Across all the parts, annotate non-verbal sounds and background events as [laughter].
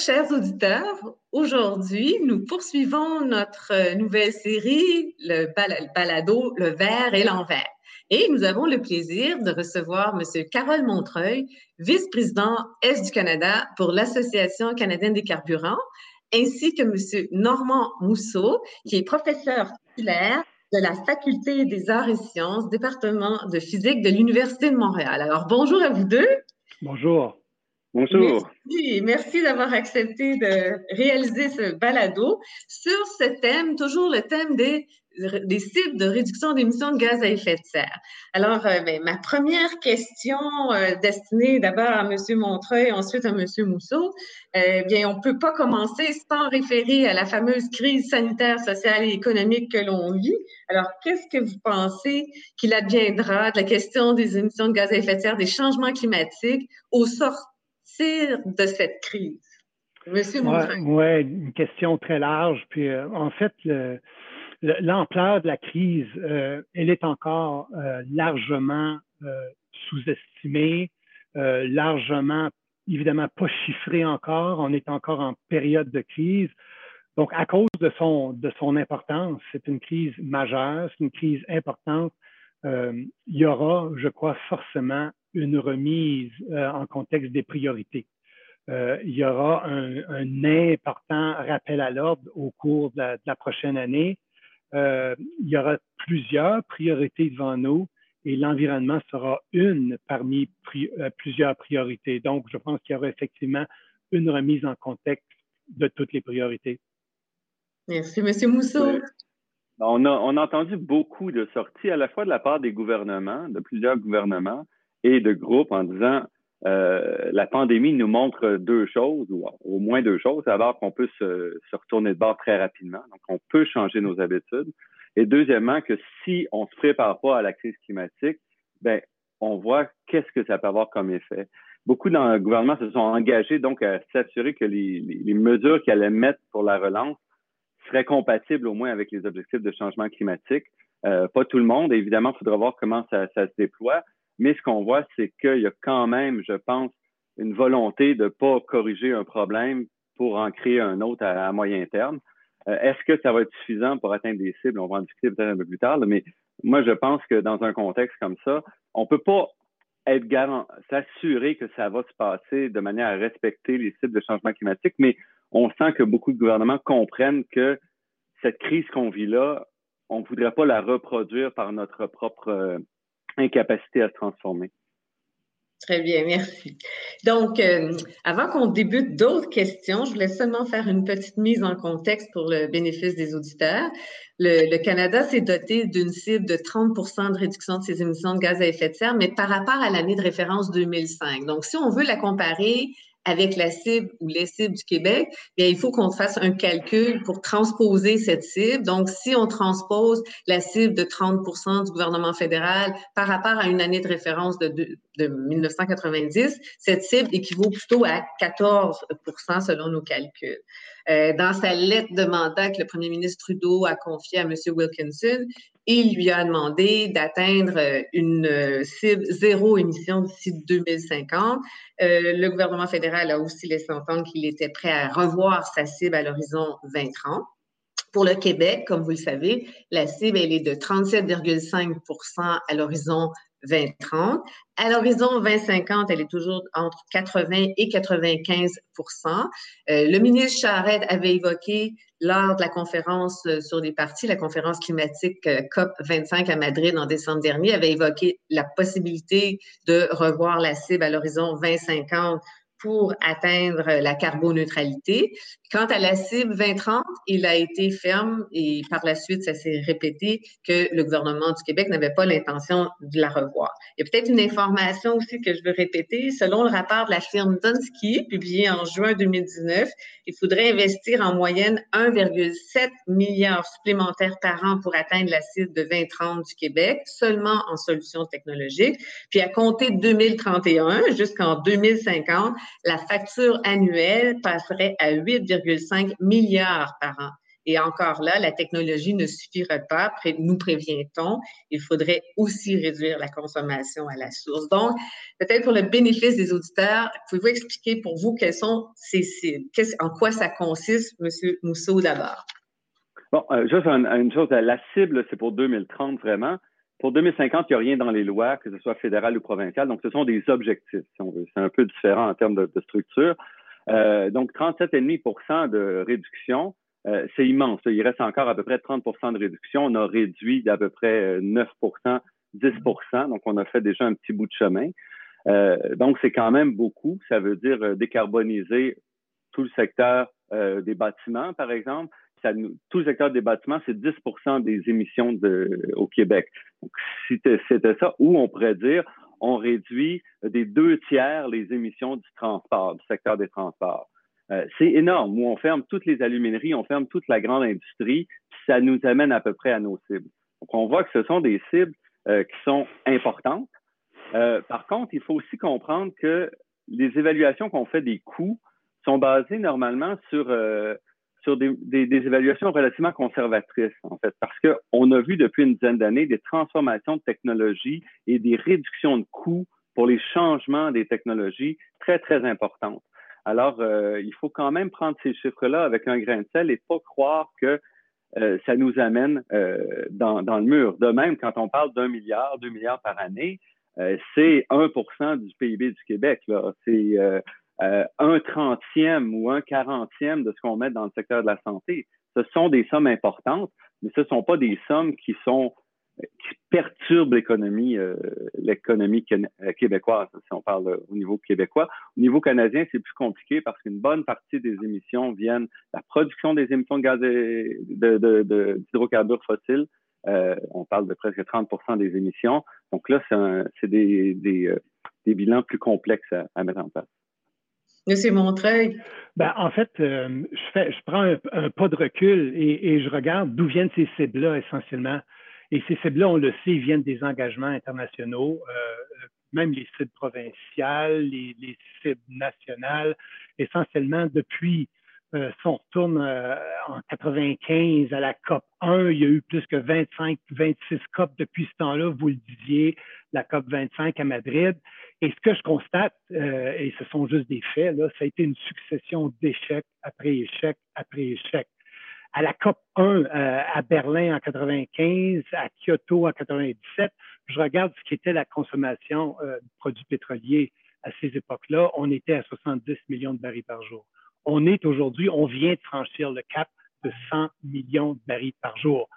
chers auditeurs. Aujourd'hui, nous poursuivons notre nouvelle série, le balado Le vert et l'envers. Et nous avons le plaisir de recevoir M. Carole Montreuil, vice-président Est du Canada pour l'Association canadienne des carburants, ainsi que M. Normand Mousseau, qui est professeur titulaire de la Faculté des arts et sciences, département de physique de l'Université de Montréal. Alors, bonjour à vous deux. Bonjour. Bonjour. Merci, merci d'avoir accepté de réaliser ce balado sur ce thème, toujours le thème des, des cibles de réduction d'émissions de gaz à effet de serre. Alors, euh, ben, ma première question euh, destinée d'abord à M. Montreuil, ensuite à M. Mousseau, euh, bien, on ne peut pas commencer sans référer à la fameuse crise sanitaire, sociale et économique que l'on vit. Alors, qu'est-ce que vous pensez qu'il adviendra de la question des émissions de gaz à effet de serre, des changements climatiques au sort de cette crise? Monsieur Oui, une question très large. Puis, euh, en fait, l'ampleur de la crise, euh, elle est encore euh, largement sous-estimée, largement, évidemment, pas chiffrée encore. On est encore en période de crise. Donc, à cause de son, de son importance, c'est une crise majeure, c'est une crise importante. Il y aura, je crois, forcément une remise euh, en contexte des priorités. Euh, il y aura un, un, important rappel à l'ordre au cours de la, prochaine année. Euh, il y aura plusieurs priorités devant nous et l'environnement sera une parmi plusieurs priorités. Donc, je pense qu'il y aura effectivement une remise en contexte de toutes les priorités. Merci, M. Mousseau. On a, on a entendu beaucoup de sorties à la fois de la part des gouvernements, de plusieurs gouvernements, et de groupes en disant euh, la pandémie nous montre deux choses, ou au moins deux choses. D'abord, qu'on peut se, se, retourner de bord très rapidement, donc on peut changer nos habitudes. Et deuxièmement, que si on se prépare pas à la crise climatique, ben on voit qu'est-ce que ça peut avoir comme effet. Beaucoup dans le gouvernement se sont engagés donc à s'assurer que les, les, mesures qu'ils allaient mettre pour la relance seraient compatibles au moins avec les objectifs de changement climatique. Euh, pas tout le monde, évidemment, il faudra voir comment ça, ça se déploie, mais ce qu'on voit, c'est qu'il y a quand même, je pense, une volonté de ne pas corriger un problème pour en créer un autre à, moyen terme. Euh, est-ce que ça va être suffisant pour atteindre des cibles? On va en discuter peut-être un peu plus tard, mais moi, je pense que dans un contexte comme ça, on ne peut pas être garant, s'assurer que ça va se passer de manière à respecter les cibles de changement climatique, mais on sent que beaucoup de gouvernements comprennent que cette crise qu'on vit là, on ne voudrait pas la reproduire par notre propre euh, incapacité à se transformer. Très bien, merci. Donc, euh, avant qu'on débute d'autres questions, je voulais seulement faire une petite mise en contexte pour le bénéfice des auditeurs. Le, le Canada s'est doté d'une cible de 30% de réduction de ses émissions de gaz à effet de serre, mais par rapport à l'année de référence 2005. Donc, si on veut la comparer avec la cible ou les cibles du Québec, bien, il faut qu'on fasse un calcul pour transposer cette cible. Donc, si on transpose la cible de 30% du gouvernement fédéral par rapport à une année de référence de, de, de 1990, cette cible équivaut plutôt à 14 selon nos calculs. Euh, dans sa lettre de mandat que le premier ministre Trudeau a confiée à M. Wilkinson, il lui a demandé d'atteindre euh, une euh, cible zéro émission d'ici 2050. le gouvernement fédéral a aussi laissé entendre qu'il était prêt à revoir sa cible à l'horizon 2030. Pour le Québec, comme vous le savez, la cible, elle est de 37,5% à l'horizon 2030. À l'horizon 2050, elle est toujours entre 80 et 95 euh, Le ministre Charette avait évoqué lors de la conférence euh, sur les partis, la conférence climatique euh, COP 25 à Madrid en décembre dernier, avait évoqué la possibilité de revoir la cible à l'horizon 2050 pour atteindre la carboneutralité. Quant à la cible 2030, il a été ferme et par la suite, ça s'est répété que le gouvernement du Québec n'avait pas l'intention de la revoir. Il y a peut-être une information aussi que je veux répéter. Selon le rapport de la firme Dunsky, publié en juin 2019, il faudrait investir en moyenne 1,7 milliard supplémentaires par an pour atteindre la cible de 2030 du Québec, seulement en solutions technologiques. Puis à compter de 2031 jusqu'en 2050, la facture annuelle passerait à 8,5 milliards par an. Et encore là, la technologie ne suffirait pas, nous prévient-on. Il faudrait aussi réduire la consommation à la source. Donc, peut-être pour le bénéfice des auditeurs, pouvez-vous expliquer pour vous quelles sont ces cibles? En quoi ça consiste, M. Mousseau, d'abord? Bon, euh, juste une, chose, la cible, c'est pour 2030 vraiment. Pour 2050, il n'y a rien dans les lois, que ce soit fédéral ou provincial. Donc, ce sont des objectifs, si on veut. C'est un peu différent en termes de, structure. Euh, donc, 37,5% de réduction, euh, c'est immense. Il reste encore à peu près 30% de réduction. On a réduit d'à peu près 9% 10% donc on a fait déjà un petit bout de chemin. Euh, donc, c'est quand même beaucoup. Ça veut dire euh, décarboniser tout le secteur des bâtiments, par exemple. Tout le secteur des bâtiments, c'est 10% des émissions au Québec. Donc, si c'était ça, ou on pourrait dire, on réduit des deux tiers les émissions du transport, du secteur des transports. Euh, c'est énorme, où on ferme toutes les alumineries, on ferme toute la grande industrie, puis ça nous amène à peu près à nos cibles. Donc, on voit que ce sont des cibles euh, qui sont importantes. Euh, par contre, il faut aussi comprendre que les évaluations qu'on fait des coûts sont basées normalement sur, sur des, évaluations relativement conservatrices, en fait, parce qu'on a vu depuis une dizaine d'années des transformations de technologies et des réductions de coûts pour les changements des technologies très, très importantes. Alors, euh, il faut quand même prendre ces chiffres-là avec un grain de sel et pas croire que euh, ça nous amène euh, dans, le mur. De même, quand on parle d'un milliard, deux milliards par année, c'est 1% du PIB du Québec. Un trentième ou un quarantième de ce qu'on met dans le secteur de la santé. Ce sont des sommes importantes, mais ce ne sont pas des sommes qui sont qui perturbe l'économie euh, l'économie euh, québécoise, si on parle au niveau québécois. Au niveau canadien, c'est plus compliqué parce qu'une bonne partie des émissions viennent de la production des émissions de gaz d'hydrocarbures fossiles. Euh, on parle de presque 30% des émissions. Donc là, c'est des, des, euh, des, bilans plus complexes à mettre en place. Monsieur Montreuil. Ben, en fait, je, fais, je prends un, pas de recul et, je regarde d'où viennent ces cibles-là essentiellement. Et ces cibles-là, on le sait, viennent des engagements internationaux, euh, même les cibles provinciales, les, les, cibles nationales, essentiellement depuis, euh, si on retourne euh, en 95 à la COP 1, il y a eu plus que 25, 26 COP depuis ce temps-là, vous le disiez, la COP 25 à Madrid. Et ce que je constate, euh, et ce sont juste des faits, là, ça a été une succession d'échecs après échec après échec à la COP 1 euh, à Berlin en 95, à Kyoto en 97, je regarde ce qui était la consommation euh, de produits pétroliers à ces époques-là. On était à 70 millions de barils par jour. On est aujourd'hui, on vient de franchir le cap de 100 millions de barils par jour.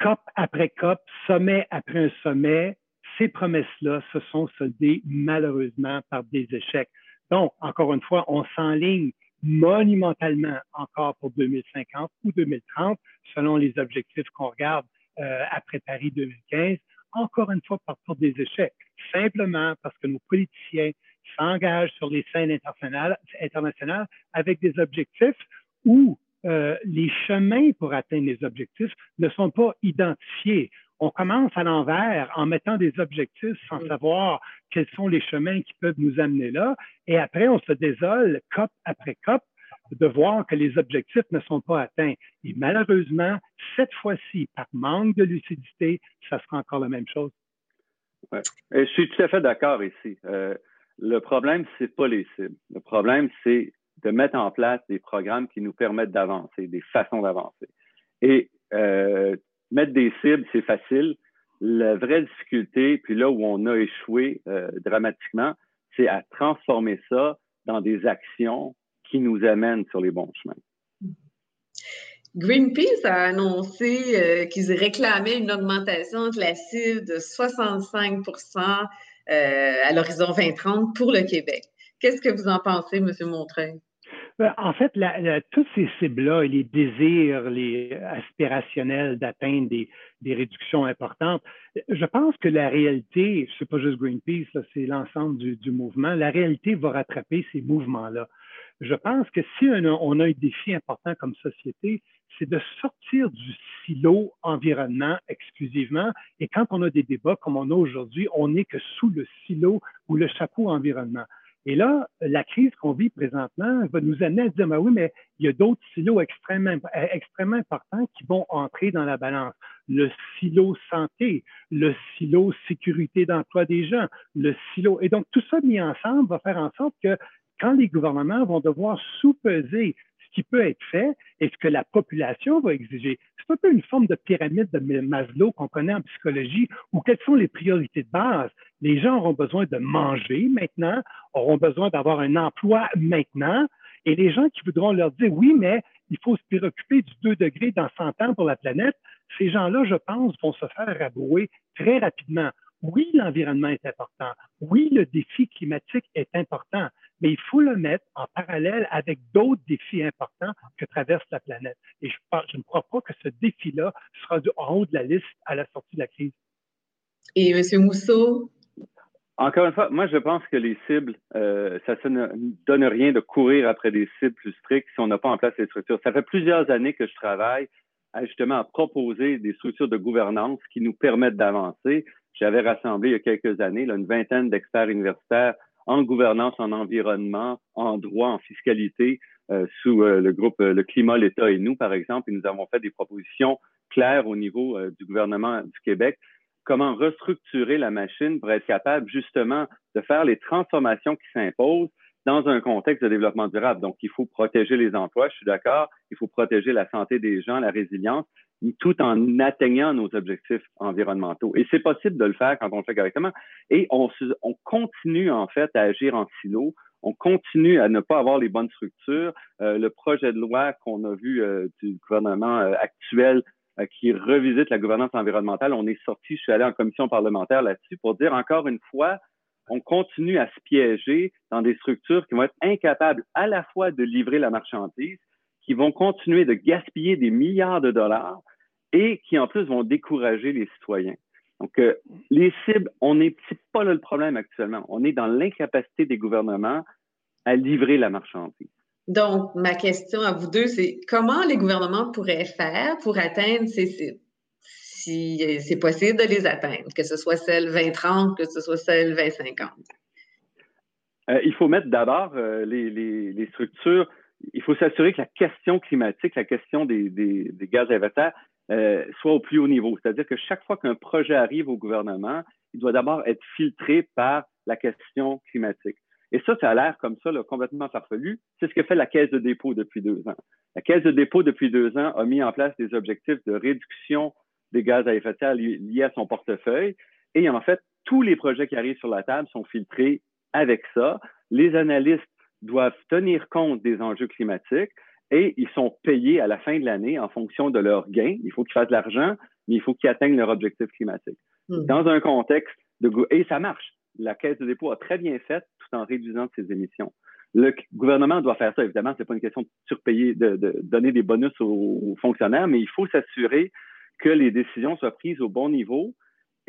COP après COP, sommet après un sommet, ces promesses-là se sont soldées malheureusement par des échecs. Donc, encore une fois, on s'enligne monumentalement encore pour 2050 ou 2030, selon les objectifs qu'on regarde euh, après Paris 2015, encore une fois par des échecs, simplement parce que nos politiciens s'engagent sur les scènes internationales, internationales avec des objectifs où euh, les chemins pour atteindre les objectifs ne sont pas identifiés on commence à l'envers en mettant des objectifs sans savoir quels sont les chemins qui peuvent nous amener là. Et après, on se désole, COP après COP, de voir que les objectifs ne sont pas atteints. Et malheureusement, cette fois-ci, par manque de lucidité, ça sera encore la même chose. Ouais. Et je suis tout à fait d'accord ici. Euh, le problème, c'est pas les cibles. Le problème, c'est de mettre en place des programmes qui nous permettent d'avancer, des façons d'avancer. Et euh, mettre des cibles, c'est facile. La vraie difficulté, puis là où on a échoué euh, dramatiquement, c'est à transformer ça dans des actions qui nous amènent sur les bons chemins. Greenpeace a annoncé euh, qu'ils réclamaient une augmentation de la cible de 65 euh, à l'horizon 2030 pour le Québec. Qu'est-ce que vous en pensez, M. Montreuil? Ben, en fait, toutes ces cibles-là et les désirs les aspirationnels d'atteindre des, réductions importantes, je pense que la réalité, c'est pas juste Greenpeace, c'est l'ensemble du, du, mouvement, la réalité va rattraper ces mouvements-là. Je pense que si on a, un défi important comme société, c'est de sortir du silo environnement exclusivement. Et quand on a des débats comme on a aujourd'hui, on n'est que sous le silo ou le chapeau environnement. Et là, la crise qu'on vit présentement va nous amener à dire, ben oui, mais il y a d'autres silos extrêmement, extrêmement importants qui vont entrer dans la balance. Le silo santé, le silo sécurité d'emploi des gens, le silo. Et donc, tout ça mis ensemble va faire en sorte que quand les gouvernements vont devoir sous-peser ce qui peut être fait et ce que la population va exiger. C'est un peu une forme de pyramide de Maslow qu'on connaît en psychologie où quelles sont les priorités de base? Les gens auront besoin de manger maintenant, auront besoin d'avoir un emploi maintenant, et les gens qui voudront leur dire oui, mais il faut se préoccuper du 2 degrés dans 100 ans pour la planète, ces gens-là, je pense, vont se faire rabouer très rapidement. Oui, l'environnement est important. Oui, le défi climatique est important, mais il faut le mettre en parallèle avec d'autres défis importants que traverse la planète. Et je, je ne crois pas que ce défi-là sera en haut de la liste à la sortie de la crise. Et M. Mousseau? Encore une fois, moi, je pense que les cibles, euh, ça ne donne rien de courir après des cibles plus strictes si on n'a pas en place les structures. Ça fait plusieurs années que je travaille à justement à proposer des structures de gouvernance qui nous permettent d'avancer. J'avais rassemblé il y a quelques années là, une vingtaine d'experts universitaires en gouvernance, en environnement, en droit, en fiscalité, euh, sous euh, le groupe euh, Le Climat, l'État et nous, par exemple, et nous avons fait des propositions claires au niveau du gouvernement du Québec, comment restructurer la machine pour être capable justement de faire les transformations qui s'imposent dans un contexte de développement durable? Donc, il faut protéger les emplois, je suis d'accord, il faut protéger la santé des gens, la résilience, tout en atteignant nos objectifs environnementaux. Et c'est possible de le faire quand on le fait correctement. Et on, on continue en fait à agir en silo. On continue à ne pas avoir les bonnes structures. Euh, le projet de loi qu'on a vu euh, du gouvernement euh, actuel qui revisite la gouvernance environnementale, on est sorti, je suis allé en commission parlementaire là-dessus pour dire encore une fois, on continue à se piéger dans des structures qui vont être incapables à la fois de livrer la marchandise, qui vont continuer de gaspiller des milliards de dollars et qui en plus vont décourager les citoyens. Donc, euh, les cibles, on n'est pas là le problème actuellement. On est dans l'incapacité des gouvernements à livrer la marchandise. Donc, ma question à vous deux, c'est comment les gouvernements pourraient faire pour atteindre ces cibles? Si c'est possible de les atteindre, que ce soit celle 2030, que ce soit celle 2050. Euh, il faut mettre d'abord euh, les, les, les, structures, il faut s'assurer que la question climatique, la question des, des, des gaz à effet de serre, euh, soit au plus haut niveau. C'est-à-dire que chaque fois qu'un projet arrive au gouvernement, il doit d'abord être filtré par la question climatique. Et ça, ça a l'air comme ça, là, complètement farfelu. C'est ce que fait la Caisse de dépôt depuis deux ans. La Caisse de dépôt depuis deux ans a mis en place des objectifs de réduction des gaz à effet de serre liés à son portefeuille. Et en fait, tous les projets qui arrivent sur la table sont filtrés avec ça. Les analystes doivent tenir compte des enjeux climatiques et ils sont payés à la fin de l'année en fonction de leurs gains. Il faut qu'ils fassent de l'argent, mais il faut qu'ils atteignent leur objectif climatique. Hmm. Dans un contexte de... Et ça marche. La Caisse de dépôt a très bien fait tout en réduisant ses émissions. Le gouvernement doit faire ça. Évidemment, c'est pas une question de surpayer, de, de donner des bonus aux, fonctionnaires, mais il faut s'assurer que les décisions soient prises au bon niveau.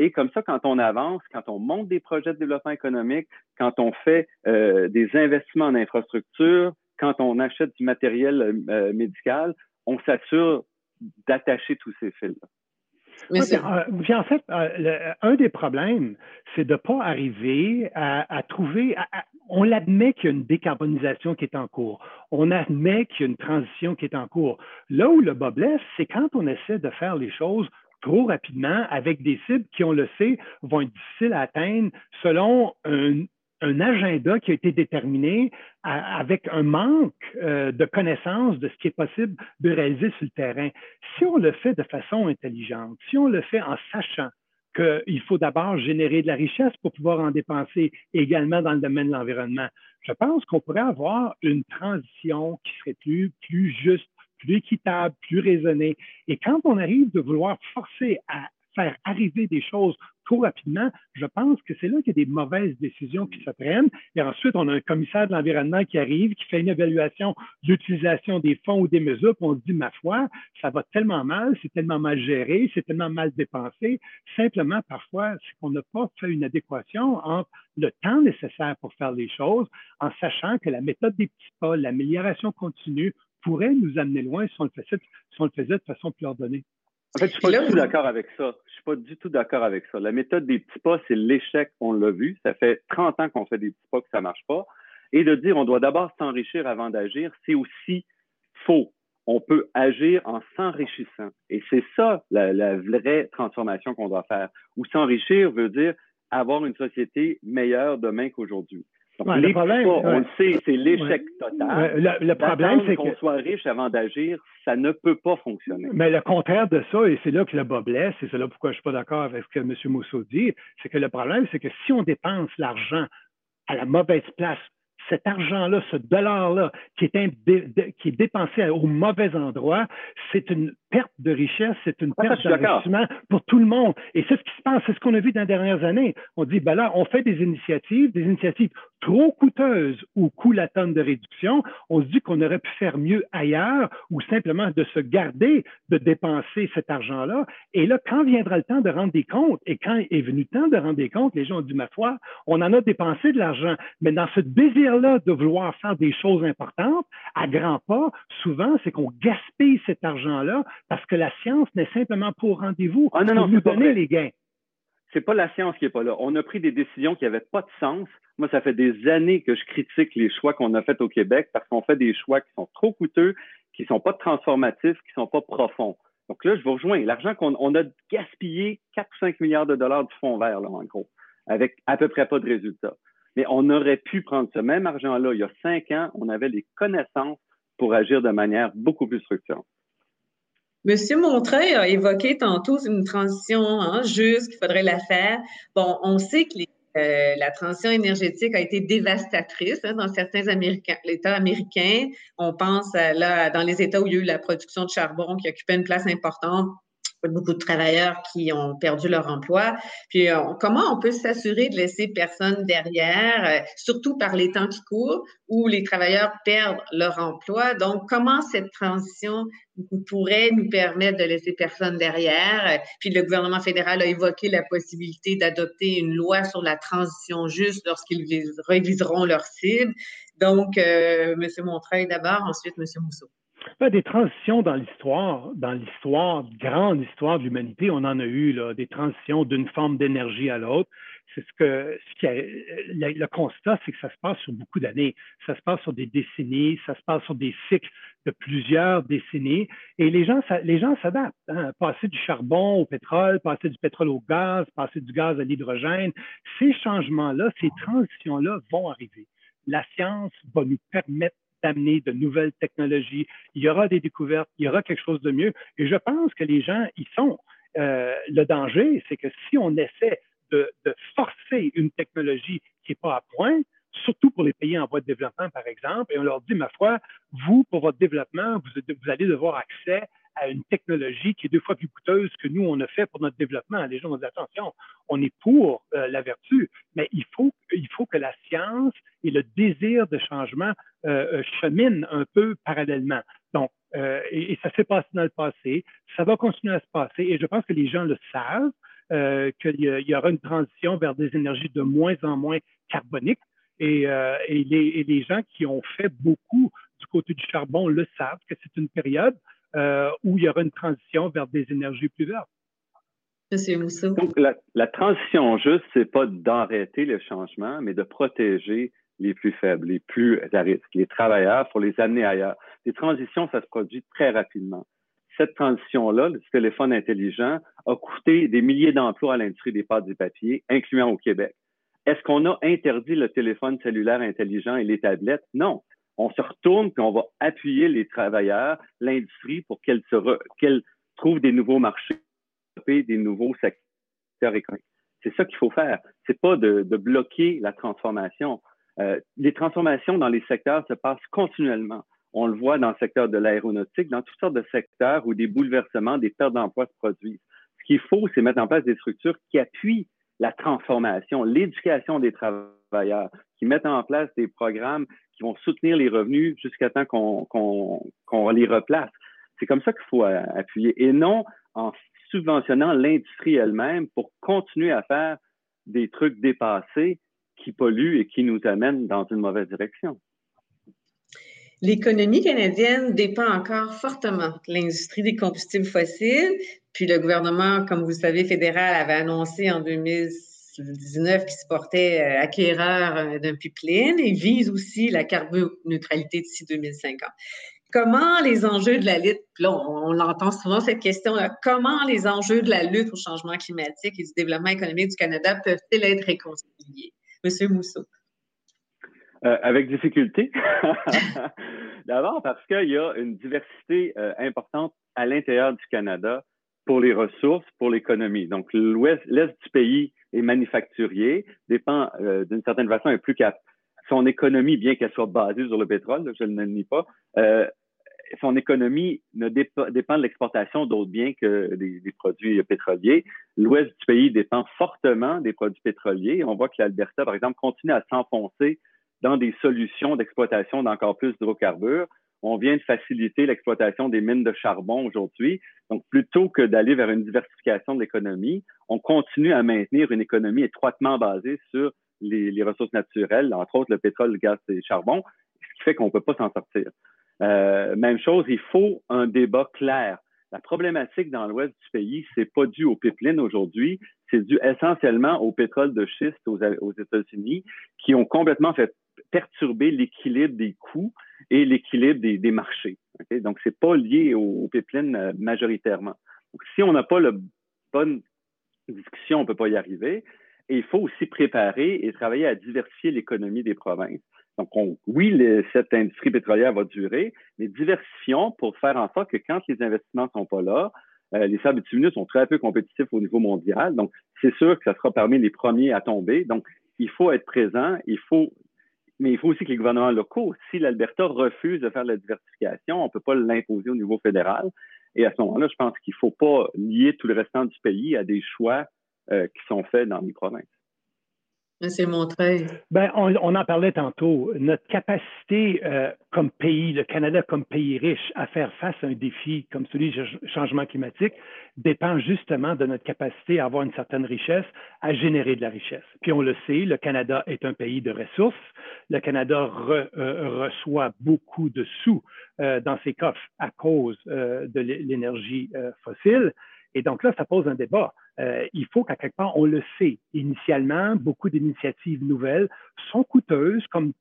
Et comme ça, quand on avance, quand on monte des projets de développement économique, quand on fait euh, des investissements en infrastructure, quand on achète du matériel euh, euh, médical, on s'assure d'attacher tous ces fils-là. Mais en fait, un des problèmes, c'est de ne pas arriver à, trouver. on l'admet qu'il y a une décarbonisation qui est en cours. On admet qu'il y a une transition qui est en cours. Là où le bas blesse, c'est quand on essaie de faire les choses trop rapidement avec des cibles qui, on le sait, vont être difficiles à atteindre selon un, agenda qui a été déterminé avec un manque euh, de connaissance de ce qui est possible de réaliser sur le terrain. Si on le fait de façon intelligente, si on le fait en sachant qu'il faut d'abord générer de la richesse pour pouvoir en dépenser également dans le domaine de l'environnement, je pense qu'on pourrait avoir une transition qui serait plus juste, plus équitable, plus raisonnée. Et quand on arrive de vouloir forcer à faire arriver des choses trop rapidement, je pense que c'est là qu'il y a des mauvaises décisions qui se prennent. Et ensuite, on a un commissaire de l'environnement qui arrive, qui fait une évaluation d'utilisation des fonds ou des mesures, puis on se dit, ma foi, ça va tellement mal, c'est tellement mal géré, c'est tellement mal dépensé. Simplement, parfois, c'est qu'on n'a pas fait une adéquation entre le temps nécessaire pour faire les choses, en sachant que la méthode des petits pas, l'amélioration continue, pourrait nous amener loin si on le faisait, si on le faisait de façon plus ordonnée. En fait, je suis pas du tout d'accord avec ça. Je suis pas du tout d'accord avec ça. La méthode des petits pas, c'est l'échec, on l'a vu. Ça fait 30 ans qu'on fait des petits pas que ça marche pas. Et de dire on doit d'abord s'enrichir avant d'agir, c'est aussi faux. On peut agir en s'enrichissant. Et c'est ça la, la vraie transformation qu'on doit faire. Ou s'enrichir veut dire avoir une société meilleure demain qu'aujourd'hui le problème, on le sait, c'est l'échec total. le, problème, c'est qu'on soit riche avant d'agir, ça ne peut pas fonctionner. Mais le contraire de ça, et c'est là que le bas blesse, et c'est là pourquoi je ne suis pas d'accord avec ce que M. Mousseau dit, c'est que le problème, c'est que si on dépense l'argent à la mauvaise place, cet argent-là, ce dollar-là, qui, qui est dépensé au mauvais endroit, c'est une perte de richesse, c'est une ah, perte d'investissement pour tout le monde. Et c'est ce qui se passe, c'est ce qu'on a vu dans les dernières années. On dit, ben là, on fait des initiatives, des initiatives trop coûteuses ou coût la tonne de réduction. On se dit qu'on aurait pu faire mieux ailleurs ou simplement de se garder de dépenser cet argent-là. Et là, quand viendra le temps de rendre des comptes, et quand est venu le temps de rendre des comptes, les gens ont dit, ma foi, on en a dépensé de l'argent. Mais dans ce désir-là de vouloir faire des choses importantes, à grands pas, souvent, c'est qu'on gaspille cet argent-là parce que la science n'est simplement pas au rendez-vous ah, non, non, pour nous donner les gains. C'est pas la science qui est pas là. On a pris des décisions qui n'avaient pas de sens. Moi, ça fait des années que je critique les choix qu'on a faits au Québec parce qu'on fait des choix qui sont trop coûteux, qui sont pas transformatifs, qui sont pas profonds. Donc là, je vous rejoins. L'argent qu'on a gaspillé 4 ou 5 milliards de dollars du fonds vert, là, en gros, avec à peu près pas de résultats. Mais on aurait pu prendre ce même argent-là il y a cinq ans. On avait les connaissances pour agir de manière beaucoup plus structurante. Monsieur Montreuil a évoqué tantôt une transition hein, juste, qu'il faudrait la faire. Bon, on sait que euh, la transition énergétique a été dévastatrice hein, dans certains Américains, États américains. On pense là dans les États où il y a eu la production de charbon qui occupait une place importante beaucoup de travailleurs qui ont perdu leur emploi. Puis euh, comment on peut s'assurer de laisser personne derrière, euh, surtout par les temps qui courent, où les travailleurs perdent leur emploi? Donc, comment cette transition pourrait nous permettre de laisser personne derrière? Puis le gouvernement fédéral a évoqué la possibilité d'adopter une loi sur la transition juste lorsqu'ils réviseront leurs cibles. Donc, euh, M. Montreuil d'abord, ensuite M. Mousseau des transitions dans l'histoire, dans l'histoire, grande histoire de l'humanité, on en a eu des transitions d'une forme d'énergie à l'autre. C'est ce que ce le, constat, c'est que ça se passe sur beaucoup d'années. Ça se passe sur des décennies, ça se passe sur des cycles de plusieurs décennies. Et les gens, les gens s'adaptent. Hein. Passer du charbon au pétrole, passer du pétrole au gaz, passer du gaz à l'hydrogène, ces changements-là, ces transitions-là vont arriver. La science va nous permettre d'amener de nouvelles technologies. Il y aura des découvertes, il y aura quelque chose de mieux. Et je pense que les gens y sont. Euh, le danger, c'est que si on essaie de, forcer une technologie qui n'est pas à point, surtout pour les pays en voie de développement, par exemple, et on leur dit, ma foi, vous, pour votre développement, vous, vous allez devoir accès à une technologie qui est deux fois plus coûteuse que nous, on a fait pour notre développement. Les gens vont dire, attention, on est pour euh, la vertu, mais il faut, il faut que la science et le désir de changement euh, euh cheminent un peu parallèlement. Donc, et, ça s'est passé dans le passé, ça va continuer à se passer, et je pense que les gens le savent, qu'il y, aura une transition vers des énergies de moins en moins carboniques, et, les, et les gens qui ont fait beaucoup du côté du charbon le savent que c'est une période où il y aura une transition vers des énergies plus vertes. Monsieur Mousseau. Donc, la, transition juste, c'est pas d'arrêter le changement, mais de protéger les plus faibles, les plus à risque, les travailleurs pour les amener ailleurs. Les transitions, ça se produit très rapidement. Cette transition-là, le téléphone intelligent, a coûté des milliers d'emplois à l'industrie des pâtes et papier, incluant au Québec. Est-ce qu'on a interdit le téléphone cellulaire intelligent et les tablettes? Non on se retourne puis on va appuyer les travailleurs, l'industrie pour qu'elle qu'elle trouve des nouveaux marchés, des nouveaux secteurs économiques. C'est ça qu'il faut faire. C'est pas de, bloquer la transformation. Euh, les transformations dans les secteurs se passent continuellement. On le voit dans le secteur de l'aéronautique, dans toutes sortes de secteurs où des bouleversements, des pertes d'emplois se produisent. Ce qu'il faut, c'est mettre en place des structures qui appuient la transformation, l'éducation des travailleurs, qui mettent en place des programmes qui vont soutenir les revenus jusqu'à temps qu'on les replace. C'est comme ça qu'il faut euh, appuyer et non en subventionnant l'industrie elle-même pour continuer à faire des trucs dépassés qui polluent et qui nous amènent dans une mauvaise direction. L'économie canadienne dépend encore fortement de l'industrie des combustibles fossiles. Puis le gouvernement, comme vous le savez, fédéral avait annoncé en 2006 19 qui se portait euh, acquéreur euh, d'un pipeline et vise aussi la carboneutralité d'ici 2050. Comment les enjeux de la lutte, on, l'entend souvent cette question, là, comment les enjeux de la lutte au changement climatique et du développement économique du Canada peuvent-ils être réconciliés? Monsieur Mousseau. Euh, avec difficulté. [laughs] D'abord parce qu'il y a une diversité importante à l'intérieur du Canada pour les ressources, pour l'économie. Donc, l'ouest, l'est du pays est manufacturier, dépend euh, d'une certaine façon, et plus qu'à son économie, bien qu'elle soit basée sur le pétrole, je ne le nie pas, euh, son économie ne dépend de l'exportation d'autres biens que des, des, produits pétroliers. L'ouest du pays dépend fortement des produits pétroliers. On voit que l'Alberta, par exemple, continue à s'enfoncer dans des solutions d'exploitation d'encore plus d'hydrocarbures on vient de faciliter l'exploitation des mines de charbon aujourd'hui. Donc, plutôt que d'aller vers une diversification de l'économie, on continue à maintenir une économie étroitement basée sur les, ressources naturelles, entre autres le pétrole, le gaz et le charbon, ce qui fait qu'on ne peut pas s'en sortir. Euh, même chose, il faut un débat clair. La problématique dans l'ouest du pays, c'est pas dû aux pipelines aujourd'hui, c'est dû essentiellement au pétrole de schiste aux, aux États-Unis qui ont complètement fait perturber l'équilibre des coûts et l'équilibre des, marchés. Donc, ce n'est pas lié aux, pipelines euh, majoritairement. Donc, si on n'a pas la bonne discussion, on ne peut pas y arriver. Et il faut aussi préparer et travailler à diversifier l'économie des provinces. Donc, oui, cette industrie pétrolière va durer, mais diversifions pour faire en sorte que quand les investissements ne sont pas là, euh, les sables bitumineux sont très peu compétitifs au niveau mondial. Donc, c'est sûr que ça sera parmi les premiers à tomber. Donc, il faut être présent, il faut mais il faut aussi que les gouvernements locaux, si l'Alberta refuse de faire la diversification, on ne peut pas l'imposer au niveau fédéral. Et à ce moment-là, je pense qu'il ne faut pas lier tout le restant du pays à des choix euh, qui sont faits dans les provinces. Monsieur Montreuil. Ben, on, en parlait tantôt. Notre capacité euh, comme pays, le Canada comme pays riche, à faire face à un défi comme celui du changement climatique dépend justement de notre capacité à avoir une certaine richesse, à générer de la richesse. Puis on le sait, le Canada est un pays de ressources. Le Canada euh, reçoit beaucoup de sous euh, dans ses coffres à cause de l'énergie fossile. Et donc là, ça pose un débat. Euh, il faut qu'à quelque part, on le sait. Initialement, beaucoup d'initiatives nouvelles sont coûteuses, comme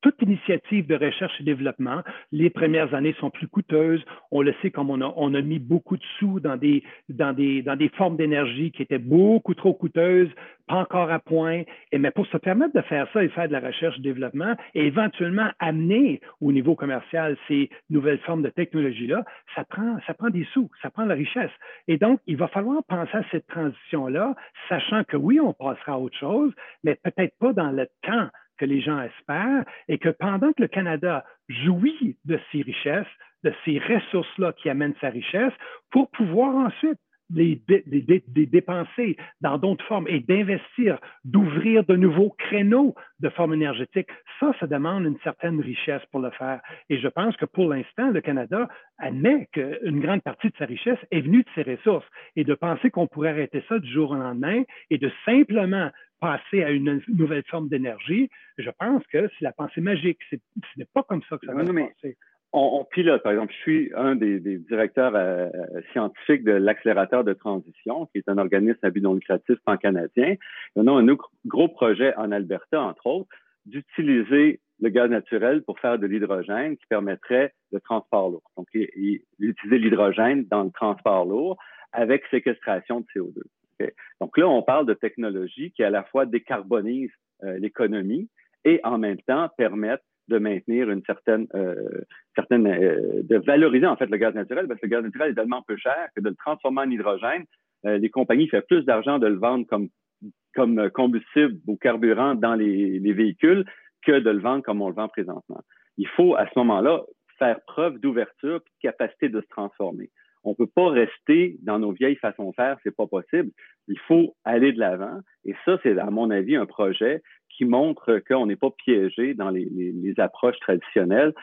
toute initiative de recherche et développement, les premières années sont plus coûteuses. On le sait comme on a, on a mis beaucoup de sous dans des, dans des, dans des formes d'énergie qui étaient beaucoup trop coûteuses, pas encore à point. Et mais pour se permettre de faire ça et faire de la recherche et développement et éventuellement amener au niveau commercial ces nouvelles formes de technologie-là, ça prend, ça prend des sous, ça prend de la richesse. Et donc, il va falloir penser à cette transition-là, sachant que oui, on passera à autre chose, mais peut-être pas dans le temps que les gens espèrent et que pendant que le Canada jouit de ces richesses, de ces ressources-là qui amènent sa richesse, pour pouvoir ensuite les, dépenser dans d'autres formes et d'investir, d'ouvrir de nouveaux créneaux de formes énergétiques. Ça, ça demande une certaine richesse pour le faire. Et je pense que pour l'instant, le Canada admet qu'une grande partie de sa richesse est venue de ses ressources. Et de penser qu'on pourrait arrêter ça du jour au lendemain et de simplement passer à une nouvelle forme d'énergie, je pense que c'est la pensée magique. Ce n'est pas comme ça que ça va se passer on, pilote, par exemple, je suis un des, directeurs euh, scientifiques de l'accélérateur de transition, qui est un organisme à but non lucratif pan-canadien. On a un gros projet en Alberta, entre autres, d'utiliser le gaz naturel pour faire de l'hydrogène qui permettrait le transport lourd. Donc, utiliser l'hydrogène dans le transport lourd avec séquestration de CO2. Donc là, on parle de technologies qui à la fois décarbonisent euh, l'économie et en même temps permettent de maintenir une certaine, euh, euh, de valoriser en fait le gaz naturel, parce que le gaz naturel est tellement peu cher que de le transformer en hydrogène, les compagnies font plus d'argent de le vendre comme, comme combustible ou carburant dans les, les véhicules que de le vendre comme on le vend présentement. Il faut à ce moment-là faire preuve d'ouverture et de capacité de se transformer. On ne peut pas rester dans nos vieilles façons de faire, c'est pas possible. Il faut aller de l'avant. Et ça, c'est, à mon avis, un projet qui montre qu'on n'est pas piégé dans les, approches traditionnelles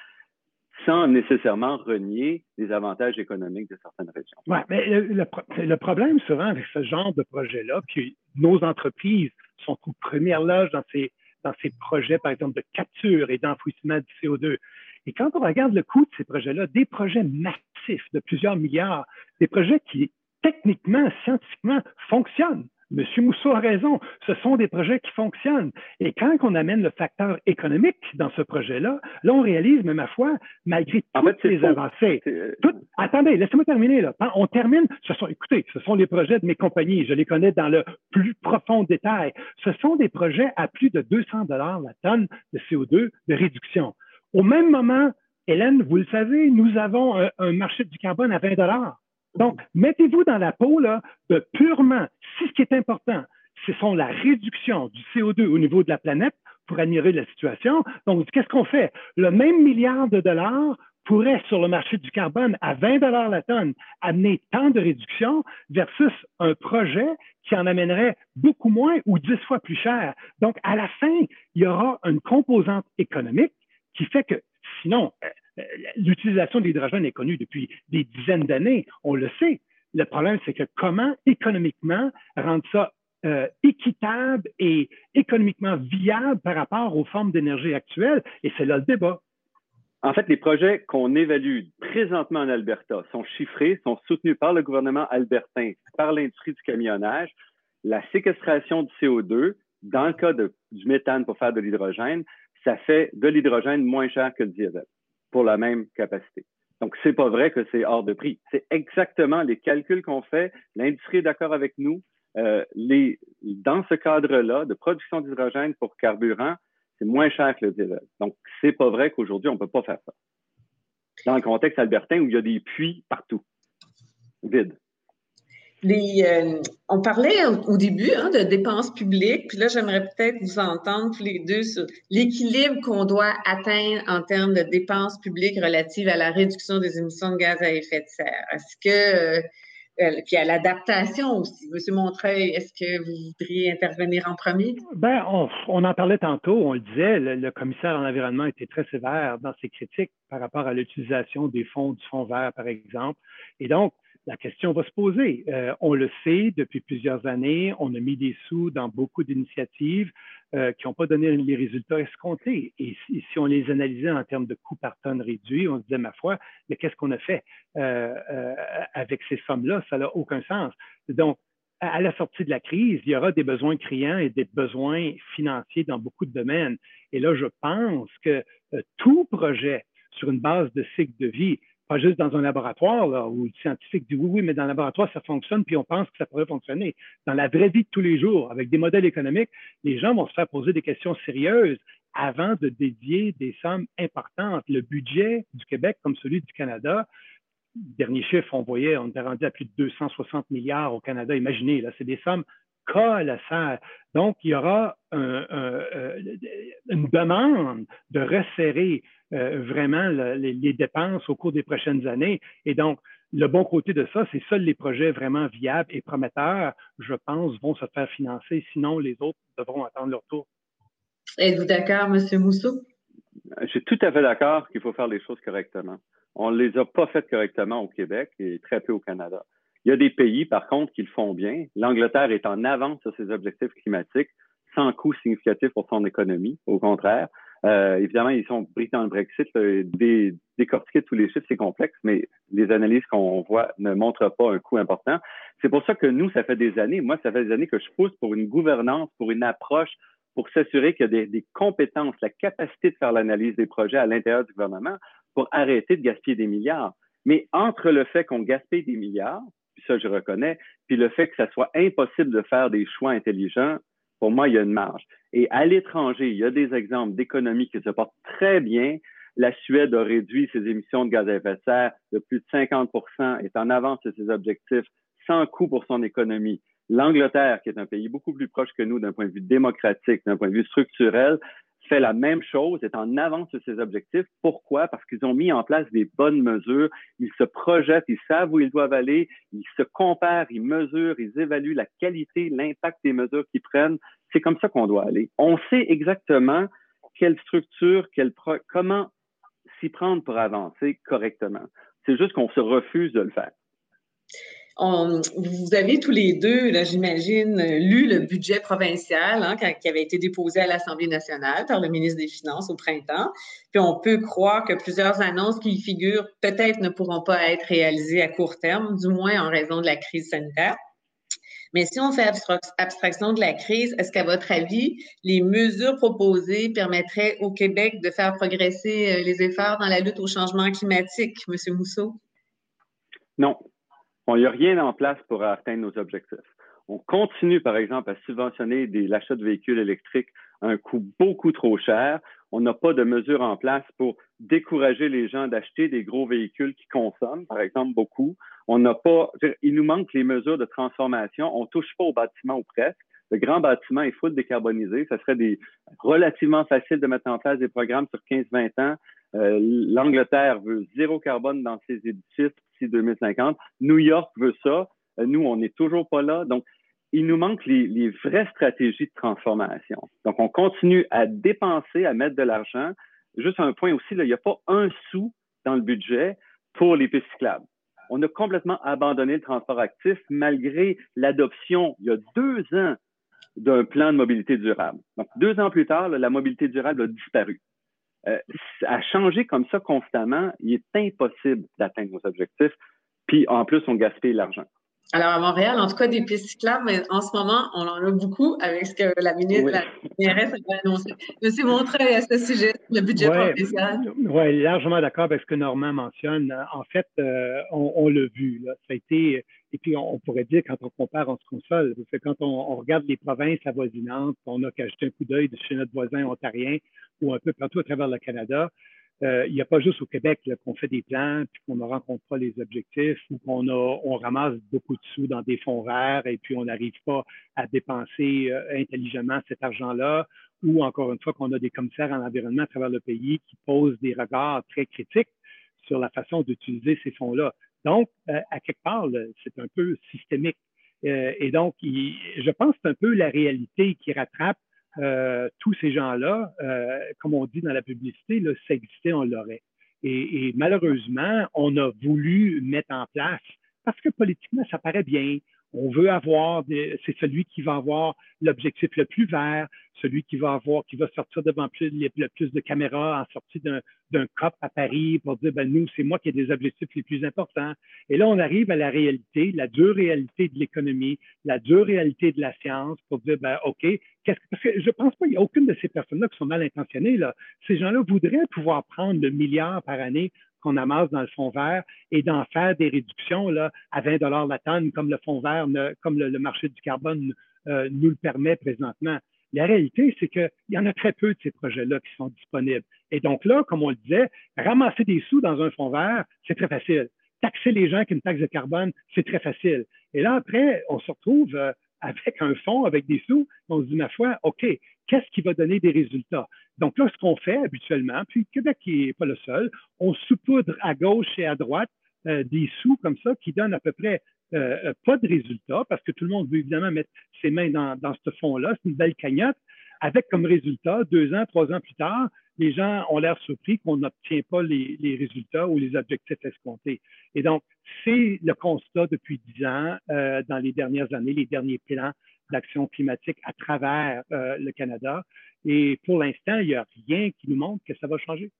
sans nécessairement renier les avantages économiques de certaines régions. Oui, mais le, problème souvent avec ce genre de projet-là, puis nos entreprises sont aux premières loges dans ces, dans ces projets, par exemple, de capture et d'enfouissement du CO2. Et quand on regarde le coût de ces projets-là, des projets massifs de plusieurs milliards, des projets qui techniquement, scientifiquement fonctionnent, Monsieur Mousseau a raison. Ce sont des projets qui fonctionnent. Et quand on amène le facteur économique dans ce projet-là, là, on réalise, mais ma foi, malgré toutes les avancées. Euh, attendez, laissez-moi terminer là. On termine. Ce sont, écoutez, ce sont les projets de mes compagnies. Je les connais dans le plus profond détail. Ce sont des projets à plus de 200 dollars la tonne de CO2 de réduction. Au même moment, Hélène, vous le savez, nous avons un, marché du carbone à 20 dollars. Donc, mettez-vous dans la peau là, de purement, si ce qui est important, ce sont la réduction du CO2 au niveau de la planète pour admirer la situation. Donc, qu'est-ce qu'on fait? Le même milliard de dollars pourrait, sur le marché du carbone, à 20 dollars la tonne, amener tant de réduction versus un projet qui en amènerait beaucoup moins ou dix fois plus cher. Donc, à la fin, il y aura une composante économique qui fait que sinon, euh, euh, l'utilisation de l'hydrogène est connue depuis des dizaines d'années, on le sait. Le problème, c'est que comment économiquement rendre ça euh, équitable et économiquement viable par rapport aux formes d'énergie actuelles, et c'est là le débat. En fait, les projets qu'on évalue présentement en Alberta sont chiffrés, sont soutenus par le gouvernement albertain, par l'industrie du camionnage. La séquestration du CO2, dans le cas du méthane pour faire de l'hydrogène, ça fait de l'hydrogène moins cher que le diesel pour la même capacité. Donc, c'est pas vrai que c'est hors de prix. C'est exactement les calculs qu'on fait. L'industrie est d'accord avec nous. Euh, les, dans ce cadre-là de production d'hydrogène pour carburant, c'est moins cher que le diesel. Donc, c'est pas vrai qu'aujourd'hui, on peut pas faire ça. Dans le contexte albertain où il y a des puits partout, vides. Euh, on parlait au, début hein, de dépenses publiques, puis là, j'aimerais peut-être vous entendre tous les deux sur l'équilibre qu'on doit atteindre en termes de dépenses publiques relatives à la réduction des émissions de gaz à effet de serre. Est-ce que, euh, puis à l'adaptation aussi. Monsieur Montreuil, est-ce que vous voudriez intervenir en premier? Ben, on, en parlait tantôt, on le disait, le, le, commissaire en environnement était très sévère dans ses critiques par rapport à l'utilisation des fonds du fonds vert, par exemple. Et donc, la question va se poser. Euh, on le sait depuis plusieurs années, on a mis des sous dans beaucoup d'initiatives euh, qui n'ont pas donné les résultats escomptés. Et si, on les analysait en termes de coûts par tonne réduit, on se disait, ma foi, mais qu'est-ce qu'on a fait euh, avec ces sommes-là? Ça n'a aucun sens. Donc, à la sortie de la crise, il y aura des besoins criants et des besoins financiers dans beaucoup de domaines. Et là, je pense que tout projet sur une base de cycle de vie pas juste dans un laboratoire où le scientifique dit oui, oui, mais dans le laboratoire, ça fonctionne, puis on pense que ça pourrait fonctionner. Dans la vraie vie de tous les jours, avec des modèles économiques, les gens vont se faire poser des questions sérieuses avant de dédier des sommes importantes. Le budget du Québec, comme celui du Canada, dernier chiffre, on voyait, on était rendu à plus de 260 milliards au Canada. Imaginez, là, c'est des sommes Donc, il y aura euh, une demande de resserrer euh, vraiment les, dépenses au cours des prochaines années. Et donc, le bon côté de ça, c'est seuls les projets vraiment viables et prometteurs, je pense, vont se faire financer. Sinon, les autres devront attendre leur tour. Êtes-vous d'accord, M. Mousseau? Je suis tout à fait d'accord qu'il faut faire les choses correctement. On ne les a pas faites correctement au Québec et très peu au Canada. Il y a des pays, par contre, qui le font bien. L'Angleterre est en avance sur ses objectifs climatiques sans coût significatif pour son économie. Au contraire, euh, évidemment, ils sont pris dans le Brexit. décortiquer tous les chiffres, c'est complexe, mais les analyses qu'on voit ne montrent pas un coût important. C'est pour ça que nous, ça fait des années, moi, ça fait des années que je pousse pour une gouvernance, pour une approche, pour s'assurer qu'il y a des, compétences, la capacité de faire l'analyse des projets à l'intérieur du gouvernement pour arrêter de gaspiller des milliards. Mais entre le fait qu'on gaspille des milliards, puis ça je reconnais, puis le fait que ça soit impossible de faire des choix intelligents, pour moi, il y a une marge. Et à l'étranger, il y a des exemples d'économies qui se portent très bien. La Suède a réduit ses émissions de gaz à effet de serre de plus de 50% est en avance sur ses objectifs sans coût pour son économie. L'Angleterre, qui est un pays beaucoup plus proche que nous d'un point de vue démocratique, d'un point de vue structurel, fait la même chose, est en avance sur ses objectifs. Pourquoi? Parce qu'ils ont mis en place des bonnes mesures. Ils se projettent, ils savent où ils doivent aller, ils se comparent, ils mesurent, ils évaluent la qualité, l'impact des mesures qu'ils prennent. C'est comme ça qu'on doit aller. On sait exactement quelle structure, quelle comment s'y prendre pour avancer correctement. C'est juste qu'on se refuse de le faire vous avez tous les deux, là, j'imagine, lu le budget provincial hein, qui avait été déposé à l'Assemblée nationale par le ministre des Finances au printemps. Puis on peut croire que plusieurs annonces qui y figurent peut-être ne pourront pas être réalisées à court terme, du moins en raison de la crise sanitaire. Mais si on fait abstraction de la crise, est-ce qu'à votre avis, les mesures proposées permettraient au Québec de faire progresser euh, les efforts dans la lutte au changement climatique, M. Mousseau? Non. Il n'y a rien en place pour atteindre nos objectifs. On continue, par exemple, à subventionner l'achat de véhicules électriques à un coût beaucoup trop cher. On n'a pas de mesures en place pour décourager les gens d'acheter des gros véhicules qui consomment, par exemple, beaucoup. On n'a pas, il nous manque les mesures de transformation. On touche pas au bâtiment ou presque. Le grand bâtiment est full décarbonisé. Ça serait des, relativement facile de mettre en place des programmes sur 15-20 ans. Euh, L'Angleterre veut zéro carbone dans ses édifices d'ici 2050. New York veut ça. Euh, nous, on n'est toujours pas là. Donc, il nous manque les, vraies stratégies de transformation. Donc, on continue à dépenser, à mettre de l'argent. Juste un point aussi, il n'y a pas un sou dans le budget pour les pistes cyclables. On a complètement abandonné le transport actif malgré l'adoption, il y a deux ans, d'un plan de mobilité durable. Donc, deux ans plus tard, la mobilité durable a disparu. Euh, à changer comme ça constamment, il est impossible d'atteindre nos objectifs. Puis, en plus, on gaspille l'argent. Alors, à Montréal, en tout cas, des pistes cyclables, mais en ce moment, on en a beaucoup avec ce que la ministre, la mairesse a annoncé. Monsieur Montreuil, à ce sujet, le budget provincial. Oui, largement d'accord avec ce que Normand mentionne. En fait, euh, on, l'a vu. Là. Ça a été, et puis on, pourrait dire, quand on compare, on se console. Parce que quand on, regarde les provinces avoisinantes, on a qu'à jeter un coup d'œil chez notre voisin ontarien ou un peu partout à travers le Canada, euh, il n'y a pas juste au Québec qu'on fait des plans puis qu'on ne rencontre pas les objectifs ou qu'on on ramasse beaucoup de sous dans des fonds verts et puis on n'arrive pas à dépenser euh, intelligemment cet argent-là ou encore une fois qu'on a des commissaires en environnement à travers le pays qui posent des regards très critiques sur la façon d'utiliser ces fonds-là. Donc, euh, à quelque part, c'est un peu systémique. et donc, je pense que c'est un peu la réalité qui rattrape euh, tous ces gens-là, euh, comme on dit dans la publicité, là, ça existait, on l'aurait. Et, malheureusement, on a voulu mettre en place, parce que politiquement, ça paraît bien, on veut avoir, c'est celui qui va avoir l'objectif le plus vert, celui qui va avoir, qui va sortir devant plus, le plus de caméras en sortie d'un COP à Paris pour dire, ben nous, c'est moi qui ai des objectifs les plus importants. Et là, on arrive à la réalité, la dure réalité de l'économie, la dure réalité de la science pour dire, ben OK, parce que je pense pas, il n'y a aucune de ces personnes-là qui sont mal intentionnées. Ces gens-là voudraient pouvoir prendre le milliard par année qu'on amasse dans le fonds vert et d'en faire des réductions là, à 20 dollars la tonne, comme le fonds vert, comme le, marché du carbone euh, nous le permet présentement. La réalité, c'est qu'il y en a très peu de ces projets-là qui sont disponibles. Et donc là, comme on le disait, ramasser des sous dans un fonds vert, c'est très facile. Taxer les gens avec une taxe de carbone, c'est très facile. Et là, après, on se retrouve euh, avec un fonds, avec des sous, on se dit, ma foi, OK, qu'est-ce qui va donner des résultats? Donc là, ce qu'on fait habituellement, puis Québec n'est pas le seul, on saupoudre à gauche et à droite euh, des sous comme ça qui donnent à peu près euh, euh, pas de résultats parce que tout le monde veut évidemment mettre ses mains dans, ce fonds-là. C'est une belle cagnotte avec comme résultat, deux ans, trois ans plus tard, les gens ont l'air surpris qu'on n'obtient pas les, résultats ou les objectifs escomptés. Et donc, c'est le constat depuis dix ans dans les dernières années, les derniers plans d'action climatique à travers euh, le Canada. Et pour l'instant, il n'y a rien qui nous montre que ça va changer.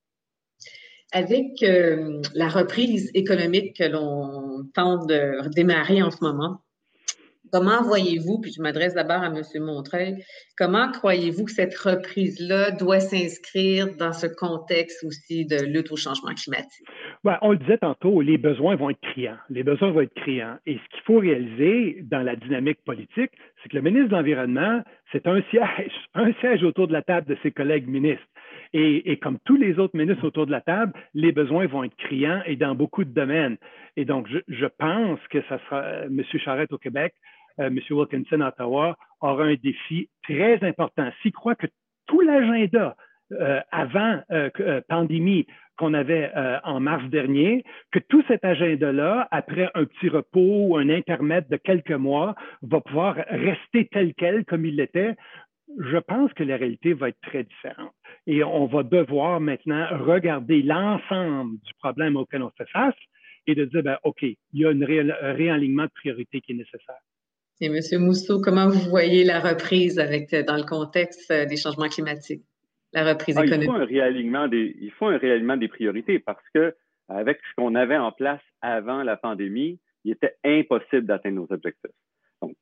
Avec euh, la reprise économique que l'on tente de démarrer en ce moment, Comment voyez-vous, puis je m'adresse d'abord à M. Montreuil, comment croyez-vous que cette reprise-là doit s'inscrire dans ce contexte aussi de lutte au changement climatique? on le disait tantôt, les besoins vont être criants. Les besoins vont être criants. Et ce qu'il faut réaliser dans la dynamique politique, c'est que le ministre de l'Environnement, c'est un siège, [laughs] un siège autour de la table de ses collègues ministres. Et, comme tous les autres ministres autour de la table, les besoins vont être criants et dans beaucoup de domaines. Et donc, je, pense que ça sera euh, M. Charette au Québec, euh, M. Wilkinson à Ottawa, aura un défi très important. S'il croit que tout l'agenda euh, avant euh pandémie qu'on avait en mars dernier, que tout cet agenda-là, après un petit repos ou un intermède de quelques mois, va pouvoir rester tel quel comme il l'était, je pense que la réalité va être très différente. Et on va devoir maintenant regarder l'ensemble du problème auquel on fait face et de dire, ben, OK, il y a un réalignement de priorité qui est nécessaire. Et M. Mousseau, comment vous voyez la reprise avec, euh, dans le contexte euh, des changements climatiques, la reprise économique? Ah, il, faut un réalignement des, il faut un réalignement des priorités parce que avec ce qu'on avait en place avant la pandémie, il était impossible d'atteindre nos objectifs.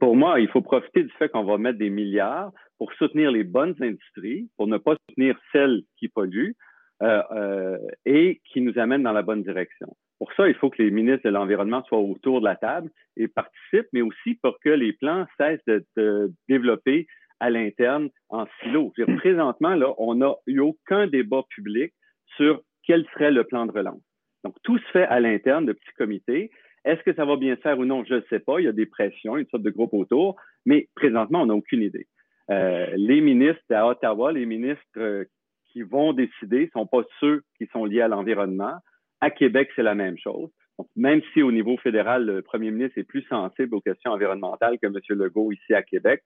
Pour moi, il faut profiter du fait qu'on va mettre des milliards pour soutenir les bonnes industries, pour ne pas soutenir celles qui polluent euh, euh, et qui nous amènent dans la bonne direction. Pour ça, il faut que les ministres de l'Environnement soient autour de la table et participent, mais aussi pour que les plans cessent de, de développer à l'interne en silo. Présentement, là, on n'a eu aucun débat public sur quel serait le plan de relance. Donc, tout se fait à l'interne de petits comités. Est-ce que ça va bien se faire ou non? Je ne sais pas. Il y a des pressions, une sorte de groupe autour, mais présentement, on n'a aucune idée. Euh, les ministres à Ottawa, les ministres euh, qui vont décider, ne sont pas ceux qui sont liés à l'environnement. À Québec, c'est la même chose. Donc, même si au niveau fédéral, le premier ministre est plus sensible aux questions environnementales que M. Legault ici à Québec,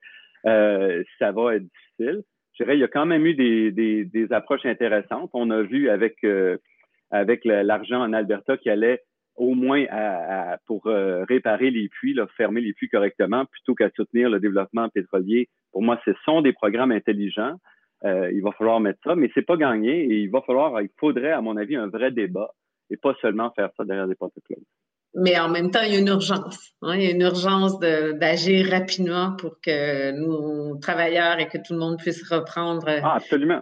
euh, ça va être difficile. Je dirais, il y a quand même eu des, des, des approches intéressantes. On a vu avec, euh, avec l'argent en Alberta qui allait au moins à, pour euh, réparer les puits, là, fermer les puits correctement, plutôt qu'à soutenir le développement pétrolier. Pour moi, ce sont des programmes intelligents. Euh, il va falloir mettre ça, mais c'est pas gagné et il va falloir, il faudrait, à mon avis, un vrai débat et pas seulement faire ça derrière des portes closes. Mais en même temps, il y a une urgence. Hein. Il y a une urgence d'agir rapidement pour que nous, travailleurs et que tout le monde puisse reprendre. Ah, absolument.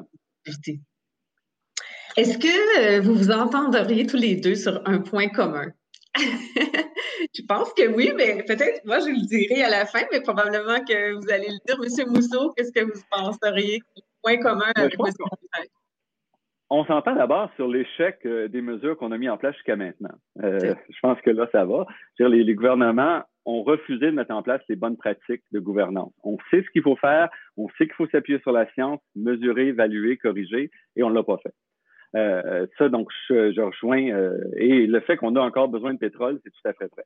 Est-ce que euh, vous vous entendriez tous les deux sur un point commun? [laughs] je pense que oui, mais peut-être, moi, je le dirai à la fin, mais probablement que vous allez le dire. Monsieur Mousseau, qu'est-ce que vous penseriez? Point commun avec M. On s'entend d'abord sur l'échec euh, des mesures qu'on a mis en place jusqu'à maintenant. Euh, je pense que là, ça va. Les, les, gouvernements ont refusé de mettre en place les bonnes pratiques de gouvernance. On sait ce qu'il faut faire, on sait qu'il faut s'appuyer sur la science, mesurer, évaluer, corriger, et on ne l'a pas fait. Euh, ça, donc, je, je rejoins. Euh, et le fait qu'on a encore besoin de pétrole, c'est tout à fait vrai.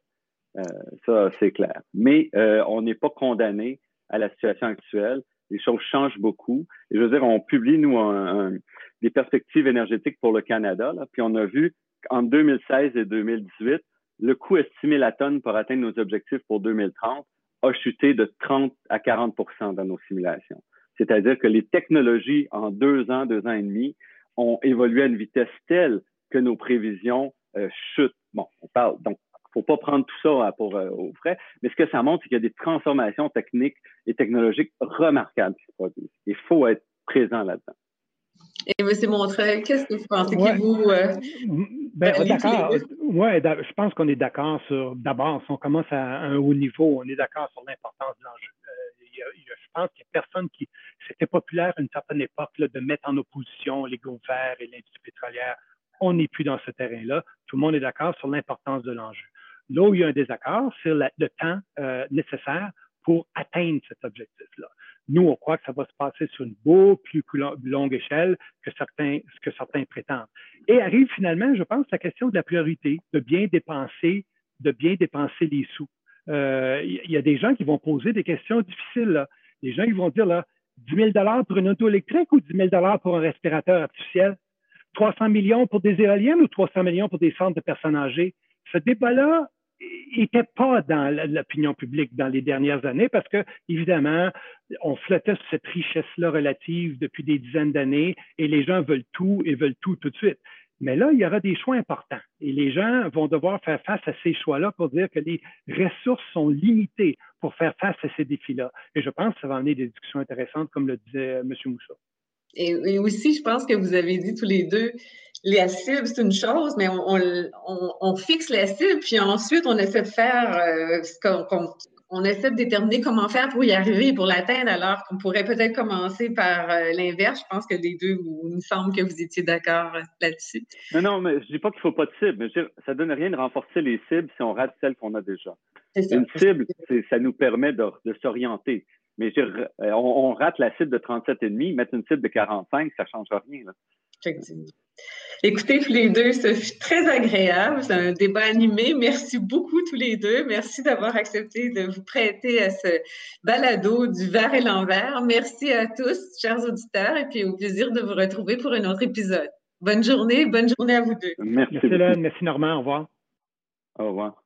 Euh, ça, c'est clair. Mais euh, on n'est pas condamné à la situation actuelle. Les choses changent beaucoup. Et je veux dire, on publie, nous, un, des perspectives énergétiques pour le Canada. Là, puis on a vu qu'en 2016 et 2018, le coût estimé la tonne pour atteindre nos objectifs pour 2030 a chuté de 30 à 40% dans nos simulations. C'est-à-dire que les technologies en deux ans, deux ans et demi, ont évolué à une vitesse telle que nos prévisions euh, chutent. Bon, on parle, donc, faut pas prendre tout ça hein, pour euh, au frais, mais ce que ça montre, c'est qu'il y a des transformations techniques et technologiques remarquables qui se produisent. Il faut être présent là-dedans. Et M. Montreuil, qu'est-ce que vous pensez ouais. vous... Euh, ben, d'accord. Ouais, je pense qu'on est d'accord sur, d'abord, si on commence à un haut niveau, on est d'accord sur l'importance de l'enjeu. Je pense qu'il n'y a personne qui. C'était populaire à une certaine époque là, de mettre en opposition les groupes et l'industrie pétrolière. On n'est plus dans ce terrain-là. Tout le monde est d'accord sur l'importance de l'enjeu. Là où il y a un désaccord, c'est le temps euh, nécessaire pour atteindre cet objectif-là. Nous, on croit que ça va se passer sur une beaucoup plus longue échelle que certains, que certains prétendent. Et arrive finalement, je pense, la question de la priorité, de bien dépenser, de bien dépenser les sous. Euh, il y a des gens qui vont poser des questions difficiles. Les gens qui vont dire là, 10 000 pour une auto électrique ou 10 000 pour un respirateur artificiel? 300 millions pour des éoliennes ou 300 millions pour des centres de personnes âgées? Ce débat-là n'était pas dans l'opinion publique dans les dernières années parce que, évidemment, on flottait sur cette richesse-là relative depuis des dizaines d'années et les gens veulent tout et veulent tout tout de suite. Mais là, il y aura des choix importants et les gens vont devoir faire face à ces choix-là pour dire que les ressources sont limitées pour faire face à ces défis-là. Et je pense que ça va amener des discussions intéressantes, comme le disait euh, M. Moussa. Et, aussi, je pense que vous avez dit tous les deux, la cible, c'est une chose, mais on, on, fixe la cible, puis ensuite, on essaie de faire euh, ce qu'on on essaie de déterminer comment faire pour y arriver, pour l'atteindre, alors qu'on pourrait peut-être commencer par euh, l'inverse. Je pense que les deux, vous, il me semble que vous étiez d'accord euh, là-dessus. Non, non, mais je dis pas qu'il faut pas de cible. Mais je ça donne rien de renforcer les cibles si on rate celles qu'on a déjà. Une cible, ça nous permet de, de s'orienter. Mais euh, on, on, rate la cible de 37,5, mettre une cible de 45, ça ne change rien. Là. Effectivement. Écoutez, tous les deux, ce fut très agréable. C'est un débat animé. Merci beaucoup, tous les deux. Merci d'avoir accepté de vous prêter à ce balado du verre et l'envers. Merci à tous, chers auditeurs, et puis au plaisir de vous retrouver pour un autre épisode. Bonne journée, bonne journée à vous deux. Merci, merci Hélène. Merci Normand. Au revoir. Au revoir.